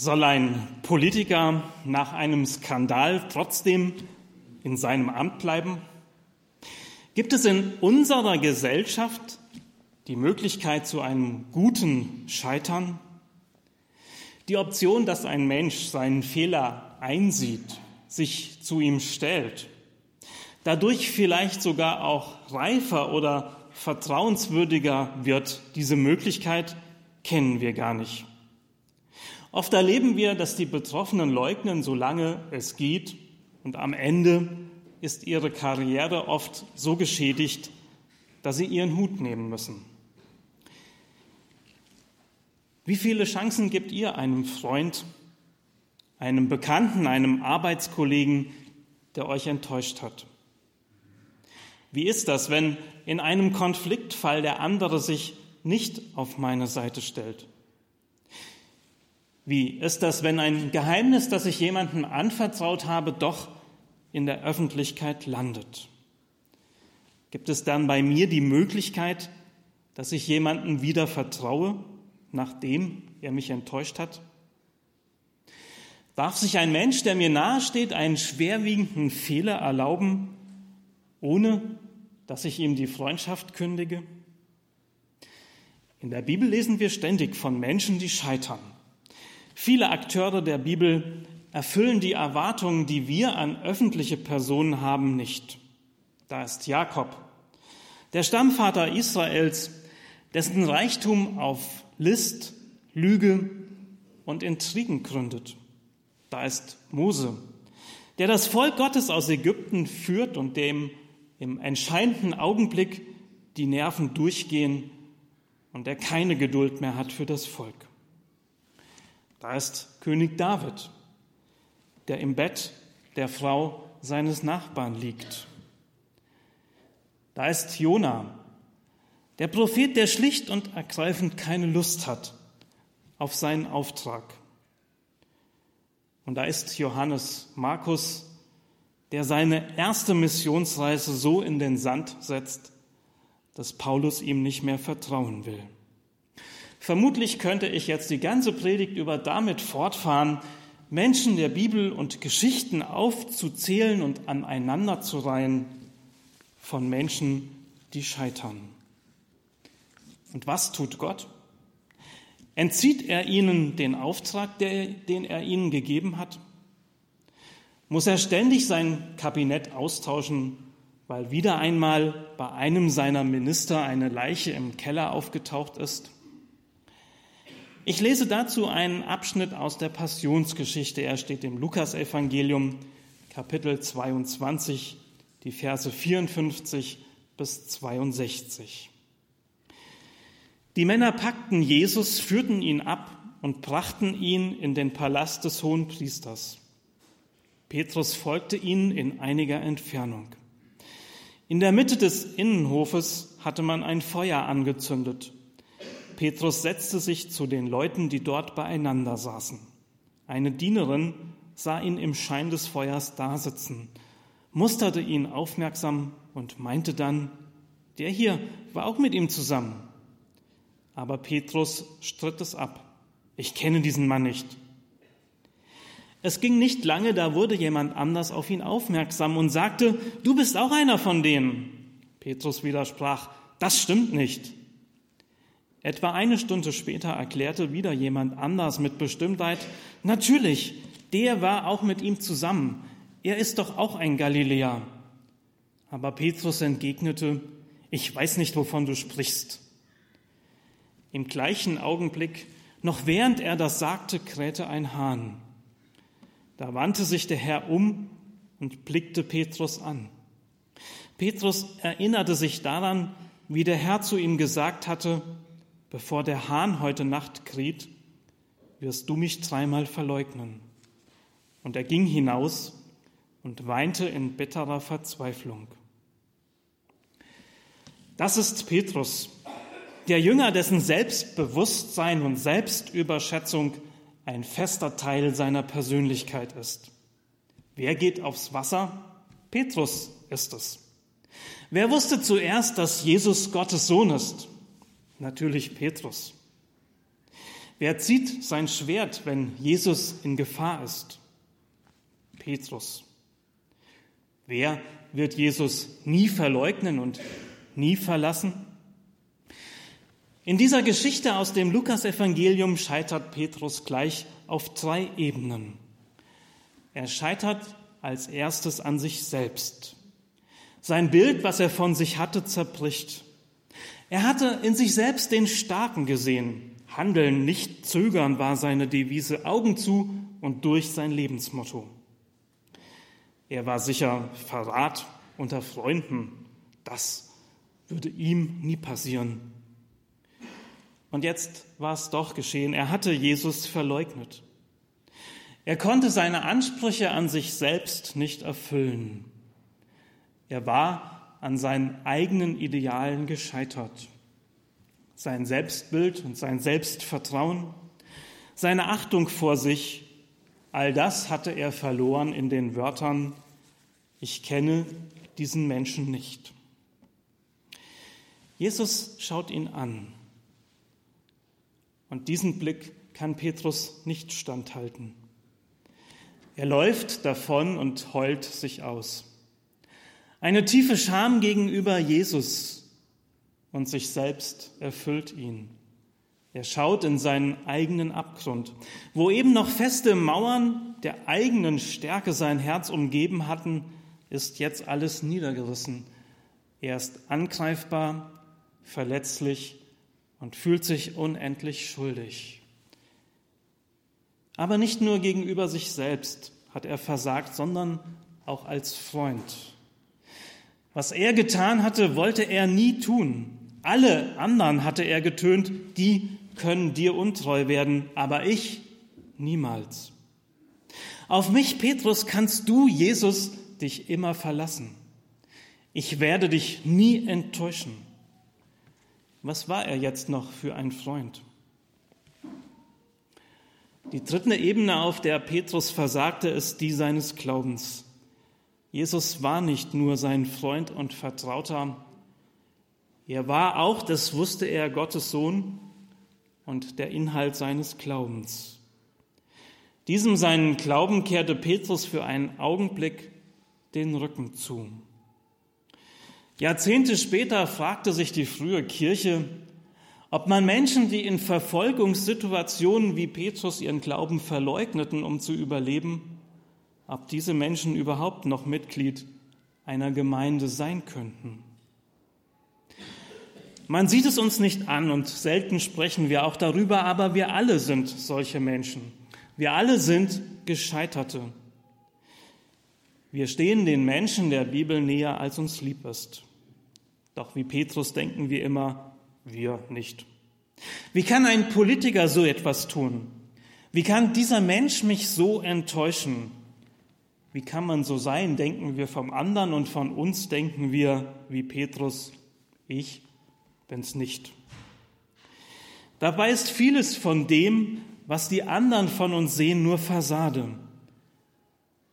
Soll ein Politiker nach einem Skandal trotzdem in seinem Amt bleiben? Gibt es in unserer Gesellschaft die Möglichkeit zu einem guten Scheitern? Die Option, dass ein Mensch seinen Fehler einsieht, sich zu ihm stellt, dadurch vielleicht sogar auch reifer oder vertrauenswürdiger wird, diese Möglichkeit kennen wir gar nicht. Oft erleben wir, dass die Betroffenen leugnen, solange es geht, und am Ende ist ihre Karriere oft so geschädigt, dass sie ihren Hut nehmen müssen. Wie viele Chancen gibt ihr einem Freund, einem Bekannten, einem Arbeitskollegen, der euch enttäuscht hat? Wie ist das, wenn in einem Konfliktfall der andere sich nicht auf meine Seite stellt? Wie ist das, wenn ein Geheimnis, das ich jemandem anvertraut habe, doch in der Öffentlichkeit landet? Gibt es dann bei mir die Möglichkeit, dass ich jemandem wieder vertraue, nachdem er mich enttäuscht hat? Darf sich ein Mensch, der mir nahesteht, einen schwerwiegenden Fehler erlauben, ohne dass ich ihm die Freundschaft kündige? In der Bibel lesen wir ständig von Menschen, die scheitern. Viele Akteure der Bibel erfüllen die Erwartungen, die wir an öffentliche Personen haben, nicht. Da ist Jakob, der Stammvater Israels, dessen Reichtum auf List, Lüge und Intrigen gründet. Da ist Mose, der das Volk Gottes aus Ägypten führt und dem im entscheidenden Augenblick die Nerven durchgehen und der keine Geduld mehr hat für das Volk. Da ist König David, der im Bett der Frau seines Nachbarn liegt. Da ist Jona, der Prophet, der schlicht und ergreifend keine Lust hat auf seinen Auftrag. Und da ist Johannes Markus, der seine erste Missionsreise so in den Sand setzt, dass Paulus ihm nicht mehr vertrauen will. Vermutlich könnte ich jetzt die ganze Predigt über damit fortfahren, Menschen der Bibel und Geschichten aufzuzählen und aneinander zu reihen von Menschen, die scheitern. Und was tut Gott? Entzieht er ihnen den Auftrag, der, den er ihnen gegeben hat? Muss er ständig sein Kabinett austauschen, weil wieder einmal bei einem seiner Minister eine Leiche im Keller aufgetaucht ist? Ich lese dazu einen Abschnitt aus der Passionsgeschichte. Er steht im Lukasevangelium, Kapitel 22, die Verse 54 bis 62. Die Männer packten Jesus, führten ihn ab und brachten ihn in den Palast des hohen Priesters. Petrus folgte ihnen in einiger Entfernung. In der Mitte des Innenhofes hatte man ein Feuer angezündet Petrus setzte sich zu den Leuten, die dort beieinander saßen. Eine Dienerin sah ihn im Schein des Feuers dasitzen, musterte ihn aufmerksam und meinte dann, der hier war auch mit ihm zusammen. Aber Petrus stritt es ab. Ich kenne diesen Mann nicht. Es ging nicht lange, da wurde jemand anders auf ihn aufmerksam und sagte, du bist auch einer von denen. Petrus widersprach, das stimmt nicht. Etwa eine Stunde später erklärte wieder jemand anders mit Bestimmtheit, natürlich, der war auch mit ihm zusammen. Er ist doch auch ein Galiläer. Aber Petrus entgegnete, ich weiß nicht, wovon du sprichst. Im gleichen Augenblick, noch während er das sagte, krähte ein Hahn. Da wandte sich der Herr um und blickte Petrus an. Petrus erinnerte sich daran, wie der Herr zu ihm gesagt hatte, bevor der Hahn heute Nacht kräht, wirst du mich dreimal verleugnen. Und er ging hinaus und weinte in bitterer Verzweiflung. Das ist Petrus, der Jünger, dessen Selbstbewusstsein und Selbstüberschätzung ein fester Teil seiner Persönlichkeit ist. Wer geht aufs Wasser? Petrus ist es. Wer wusste zuerst, dass Jesus Gottes Sohn ist? Natürlich Petrus. Wer zieht sein Schwert, wenn Jesus in Gefahr ist? Petrus. Wer wird Jesus nie verleugnen und nie verlassen? In dieser Geschichte aus dem Lukasevangelium scheitert Petrus gleich auf drei Ebenen. Er scheitert als erstes an sich selbst. Sein Bild, was er von sich hatte, zerbricht. Er hatte in sich selbst den Starken gesehen. Handeln, nicht zögern war seine Devise. Augen zu und durch sein Lebensmotto. Er war sicher Verrat unter Freunden. Das würde ihm nie passieren. Und jetzt war es doch geschehen. Er hatte Jesus verleugnet. Er konnte seine Ansprüche an sich selbst nicht erfüllen. Er war an seinen eigenen Idealen gescheitert. Sein Selbstbild und sein Selbstvertrauen, seine Achtung vor sich, all das hatte er verloren in den Wörtern, ich kenne diesen Menschen nicht. Jesus schaut ihn an und diesen Blick kann Petrus nicht standhalten. Er läuft davon und heult sich aus. Eine tiefe Scham gegenüber Jesus und sich selbst erfüllt ihn. Er schaut in seinen eigenen Abgrund, wo eben noch feste Mauern der eigenen Stärke sein Herz umgeben hatten, ist jetzt alles niedergerissen. Er ist angreifbar, verletzlich und fühlt sich unendlich schuldig. Aber nicht nur gegenüber sich selbst hat er versagt, sondern auch als Freund. Was er getan hatte, wollte er nie tun. Alle anderen hatte er getönt, die können dir untreu werden, aber ich niemals. Auf mich, Petrus, kannst du, Jesus, dich immer verlassen. Ich werde dich nie enttäuschen. Was war er jetzt noch für ein Freund? Die dritte Ebene, auf der Petrus versagte, ist die seines Glaubens. Jesus war nicht nur sein Freund und Vertrauter, er war auch, das wusste er, Gottes Sohn und der Inhalt seines Glaubens. Diesem seinen Glauben kehrte Petrus für einen Augenblick den Rücken zu. Jahrzehnte später fragte sich die frühe Kirche, ob man Menschen, die in Verfolgungssituationen wie Petrus ihren Glauben verleugneten, um zu überleben, ob diese Menschen überhaupt noch Mitglied einer Gemeinde sein könnten. Man sieht es uns nicht an und selten sprechen wir auch darüber, aber wir alle sind solche Menschen. Wir alle sind Gescheiterte. Wir stehen den Menschen der Bibel näher, als uns lieb ist. Doch wie Petrus denken wir immer, wir nicht. Wie kann ein Politiker so etwas tun? Wie kann dieser Mensch mich so enttäuschen? Wie kann man so sein, denken wir vom anderen und von uns denken wir wie Petrus, ich bin's nicht. Dabei ist vieles von dem, was die anderen von uns sehen, nur Fassade.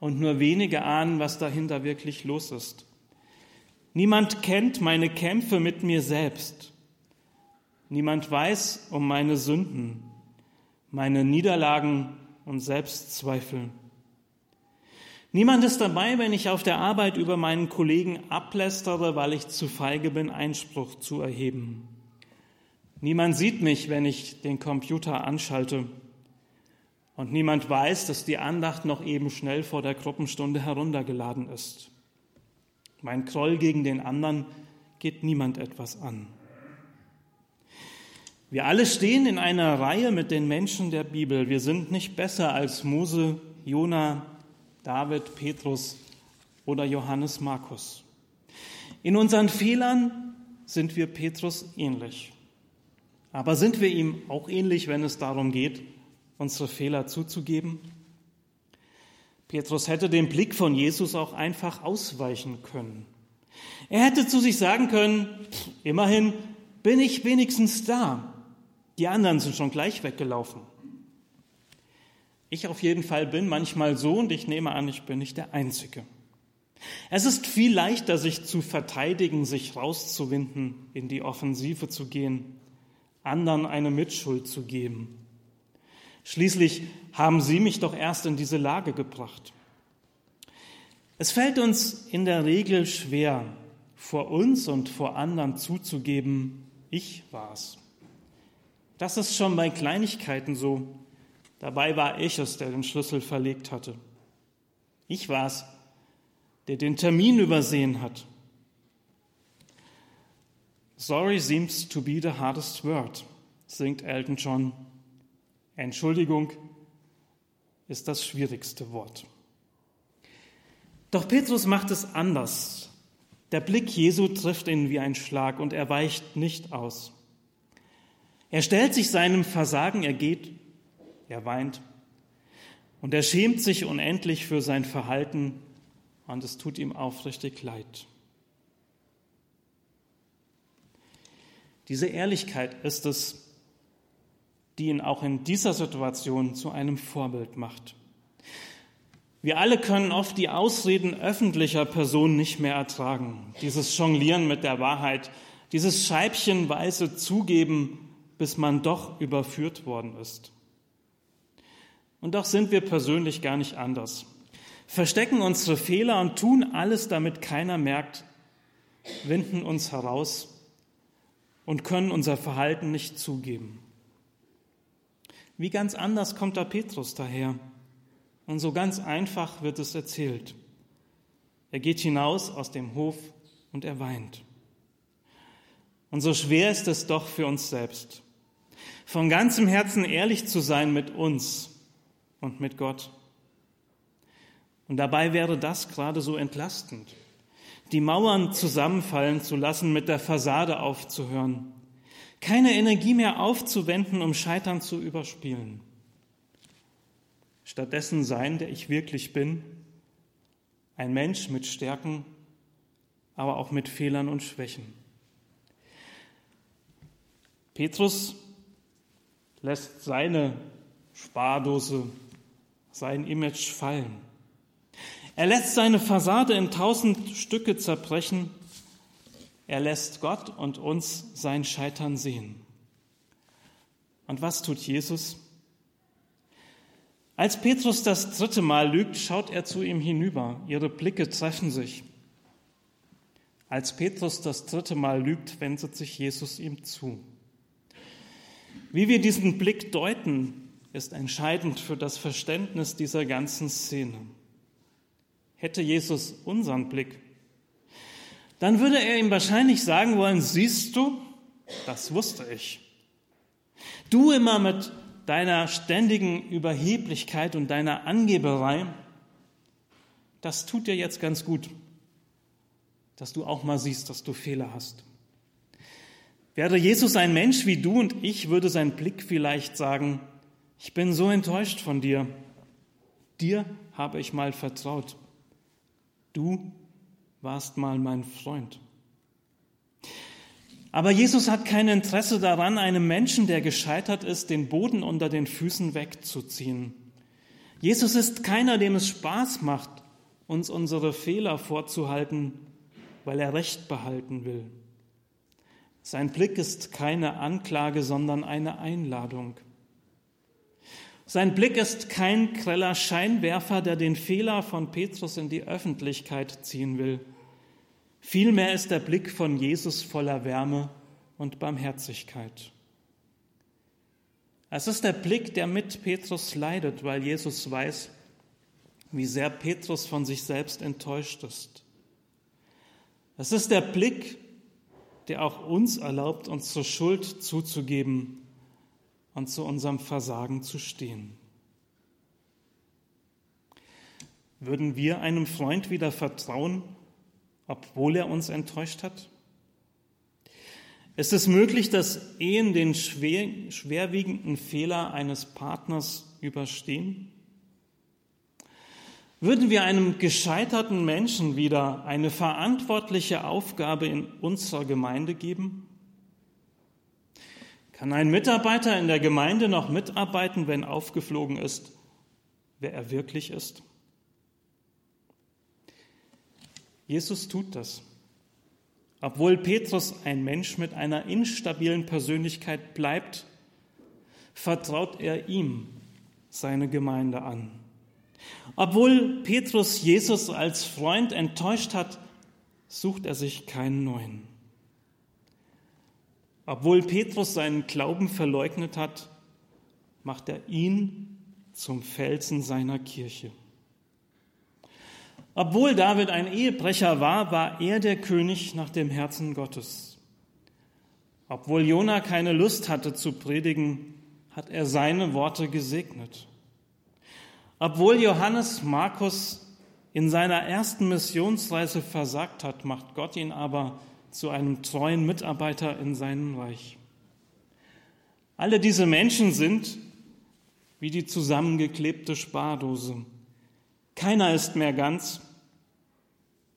Und nur wenige ahnen, was dahinter wirklich los ist. Niemand kennt meine Kämpfe mit mir selbst. Niemand weiß um meine Sünden, meine Niederlagen und Selbstzweifel. Niemand ist dabei, wenn ich auf der Arbeit über meinen Kollegen ablästere, weil ich zu feige bin, Einspruch zu erheben. Niemand sieht mich, wenn ich den Computer anschalte. Und niemand weiß, dass die Andacht noch eben schnell vor der Gruppenstunde heruntergeladen ist. Mein Groll gegen den anderen geht niemand etwas an. Wir alle stehen in einer Reihe mit den Menschen der Bibel. Wir sind nicht besser als Mose, Jona, David, Petrus oder Johannes Markus. In unseren Fehlern sind wir Petrus ähnlich. Aber sind wir ihm auch ähnlich, wenn es darum geht, unsere Fehler zuzugeben? Petrus hätte dem Blick von Jesus auch einfach ausweichen können. Er hätte zu sich sagen können, immerhin bin ich wenigstens da. Die anderen sind schon gleich weggelaufen. Ich auf jeden Fall bin manchmal so und ich nehme an, ich bin nicht der Einzige. Es ist viel leichter, sich zu verteidigen, sich rauszuwinden, in die Offensive zu gehen, anderen eine Mitschuld zu geben. Schließlich haben Sie mich doch erst in diese Lage gebracht. Es fällt uns in der Regel schwer, vor uns und vor anderen zuzugeben, ich war's. Das ist schon bei Kleinigkeiten so. Dabei war ich es, der den Schlüssel verlegt hatte. Ich war's, der den Termin übersehen hat. Sorry seems to be the hardest word, singt Elton John. Entschuldigung ist das schwierigste Wort. Doch Petrus macht es anders. Der Blick Jesu trifft ihn wie ein Schlag und er weicht nicht aus. Er stellt sich seinem Versagen, er geht, er weint und er schämt sich unendlich für sein Verhalten und es tut ihm aufrichtig leid. Diese Ehrlichkeit ist es, die ihn auch in dieser Situation zu einem Vorbild macht. Wir alle können oft die Ausreden öffentlicher Personen nicht mehr ertragen. Dieses Jonglieren mit der Wahrheit, dieses scheibchenweise Zugeben, bis man doch überführt worden ist. Und doch sind wir persönlich gar nicht anders. Verstecken unsere Fehler und tun alles, damit keiner merkt, winden uns heraus und können unser Verhalten nicht zugeben. Wie ganz anders kommt da Petrus daher. Und so ganz einfach wird es erzählt. Er geht hinaus aus dem Hof und er weint. Und so schwer ist es doch für uns selbst, von ganzem Herzen ehrlich zu sein mit uns und mit Gott. Und dabei wäre das gerade so entlastend, die Mauern zusammenfallen zu lassen, mit der Fassade aufzuhören, keine Energie mehr aufzuwenden, um Scheitern zu überspielen. Stattdessen sein, der ich wirklich bin, ein Mensch mit Stärken, aber auch mit Fehlern und Schwächen. Petrus lässt seine Spardose, sein Image fallen. Er lässt seine Fassade in tausend Stücke zerbrechen. Er lässt Gott und uns sein Scheitern sehen. Und was tut Jesus? Als Petrus das dritte Mal lügt, schaut er zu ihm hinüber. Ihre Blicke treffen sich. Als Petrus das dritte Mal lügt, wendet sich Jesus ihm zu. Wie wir diesen Blick deuten, ist entscheidend für das Verständnis dieser ganzen Szene. Hätte Jesus unseren Blick, dann würde er ihm wahrscheinlich sagen wollen, siehst du, das wusste ich. Du immer mit deiner ständigen Überheblichkeit und deiner Angeberei, das tut dir jetzt ganz gut, dass du auch mal siehst, dass du Fehler hast. Wäre Jesus ein Mensch wie du und ich, würde sein Blick vielleicht sagen, ich bin so enttäuscht von dir. Dir habe ich mal vertraut. Du warst mal mein Freund. Aber Jesus hat kein Interesse daran, einem Menschen, der gescheitert ist, den Boden unter den Füßen wegzuziehen. Jesus ist keiner, dem es Spaß macht, uns unsere Fehler vorzuhalten, weil er Recht behalten will. Sein Blick ist keine Anklage, sondern eine Einladung. Sein Blick ist kein greller Scheinwerfer, der den Fehler von Petrus in die Öffentlichkeit ziehen will. Vielmehr ist der Blick von Jesus voller Wärme und Barmherzigkeit. Es ist der Blick, der mit Petrus leidet, weil Jesus weiß, wie sehr Petrus von sich selbst enttäuscht ist. Es ist der Blick, der auch uns erlaubt, uns zur Schuld zuzugeben und zu unserem Versagen zu stehen. Würden wir einem Freund wieder vertrauen, obwohl er uns enttäuscht hat? Ist es möglich, dass Ehen den schwer, schwerwiegenden Fehler eines Partners überstehen? Würden wir einem gescheiterten Menschen wieder eine verantwortliche Aufgabe in unserer Gemeinde geben? Kann ein Mitarbeiter in der Gemeinde noch mitarbeiten, wenn aufgeflogen ist, wer er wirklich ist? Jesus tut das. Obwohl Petrus ein Mensch mit einer instabilen Persönlichkeit bleibt, vertraut er ihm seine Gemeinde an. Obwohl Petrus Jesus als Freund enttäuscht hat, sucht er sich keinen neuen. Obwohl Petrus seinen Glauben verleugnet hat, macht er ihn zum Felsen seiner Kirche. Obwohl David ein Ehebrecher war, war er der König nach dem Herzen Gottes. Obwohl Jona keine Lust hatte zu predigen, hat er seine Worte gesegnet. Obwohl Johannes Markus in seiner ersten Missionsreise versagt hat, macht Gott ihn aber zu einem treuen Mitarbeiter in seinem Reich. Alle diese Menschen sind wie die zusammengeklebte Spardose. Keiner ist mehr ganz,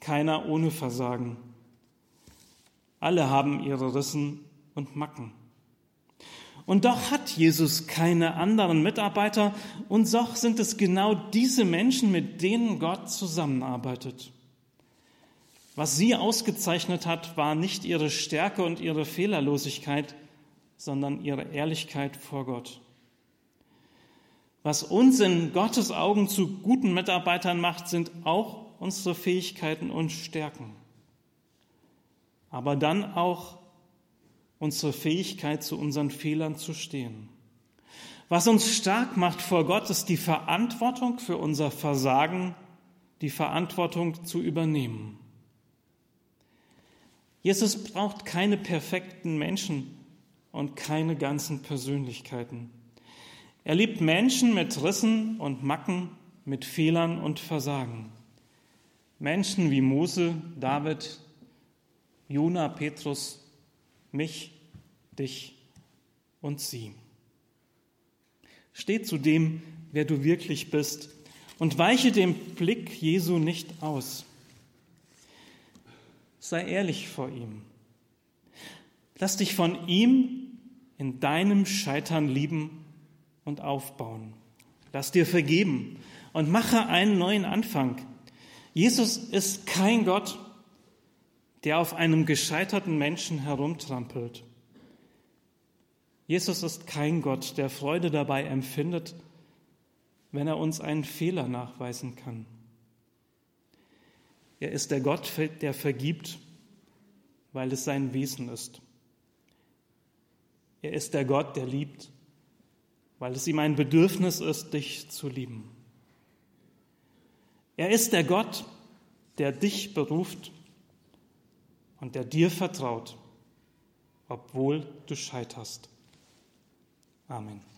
keiner ohne Versagen. Alle haben ihre Rissen und Macken. Und doch hat Jesus keine anderen Mitarbeiter und doch sind es genau diese Menschen, mit denen Gott zusammenarbeitet. Was sie ausgezeichnet hat, war nicht ihre Stärke und ihre Fehlerlosigkeit, sondern ihre Ehrlichkeit vor Gott. Was uns in Gottes Augen zu guten Mitarbeitern macht, sind auch unsere Fähigkeiten und Stärken. Aber dann auch unsere Fähigkeit, zu unseren Fehlern zu stehen. Was uns stark macht vor Gott, ist die Verantwortung für unser Versagen, die Verantwortung zu übernehmen. Jesus braucht keine perfekten Menschen und keine ganzen Persönlichkeiten. Er liebt Menschen mit Rissen und Macken, mit Fehlern und Versagen. Menschen wie Mose, David, Jona, Petrus, mich, dich und sie. Steh zu dem, wer du wirklich bist und weiche dem Blick Jesu nicht aus. Sei ehrlich vor ihm. Lass dich von ihm in deinem Scheitern lieben und aufbauen. Lass dir vergeben und mache einen neuen Anfang. Jesus ist kein Gott, der auf einem gescheiterten Menschen herumtrampelt. Jesus ist kein Gott, der Freude dabei empfindet, wenn er uns einen Fehler nachweisen kann. Er ist der Gott, der vergibt, weil es sein Wesen ist. Er ist der Gott, der liebt, weil es ihm ein Bedürfnis ist, dich zu lieben. Er ist der Gott, der dich beruft und der dir vertraut, obwohl du scheiterst. Amen.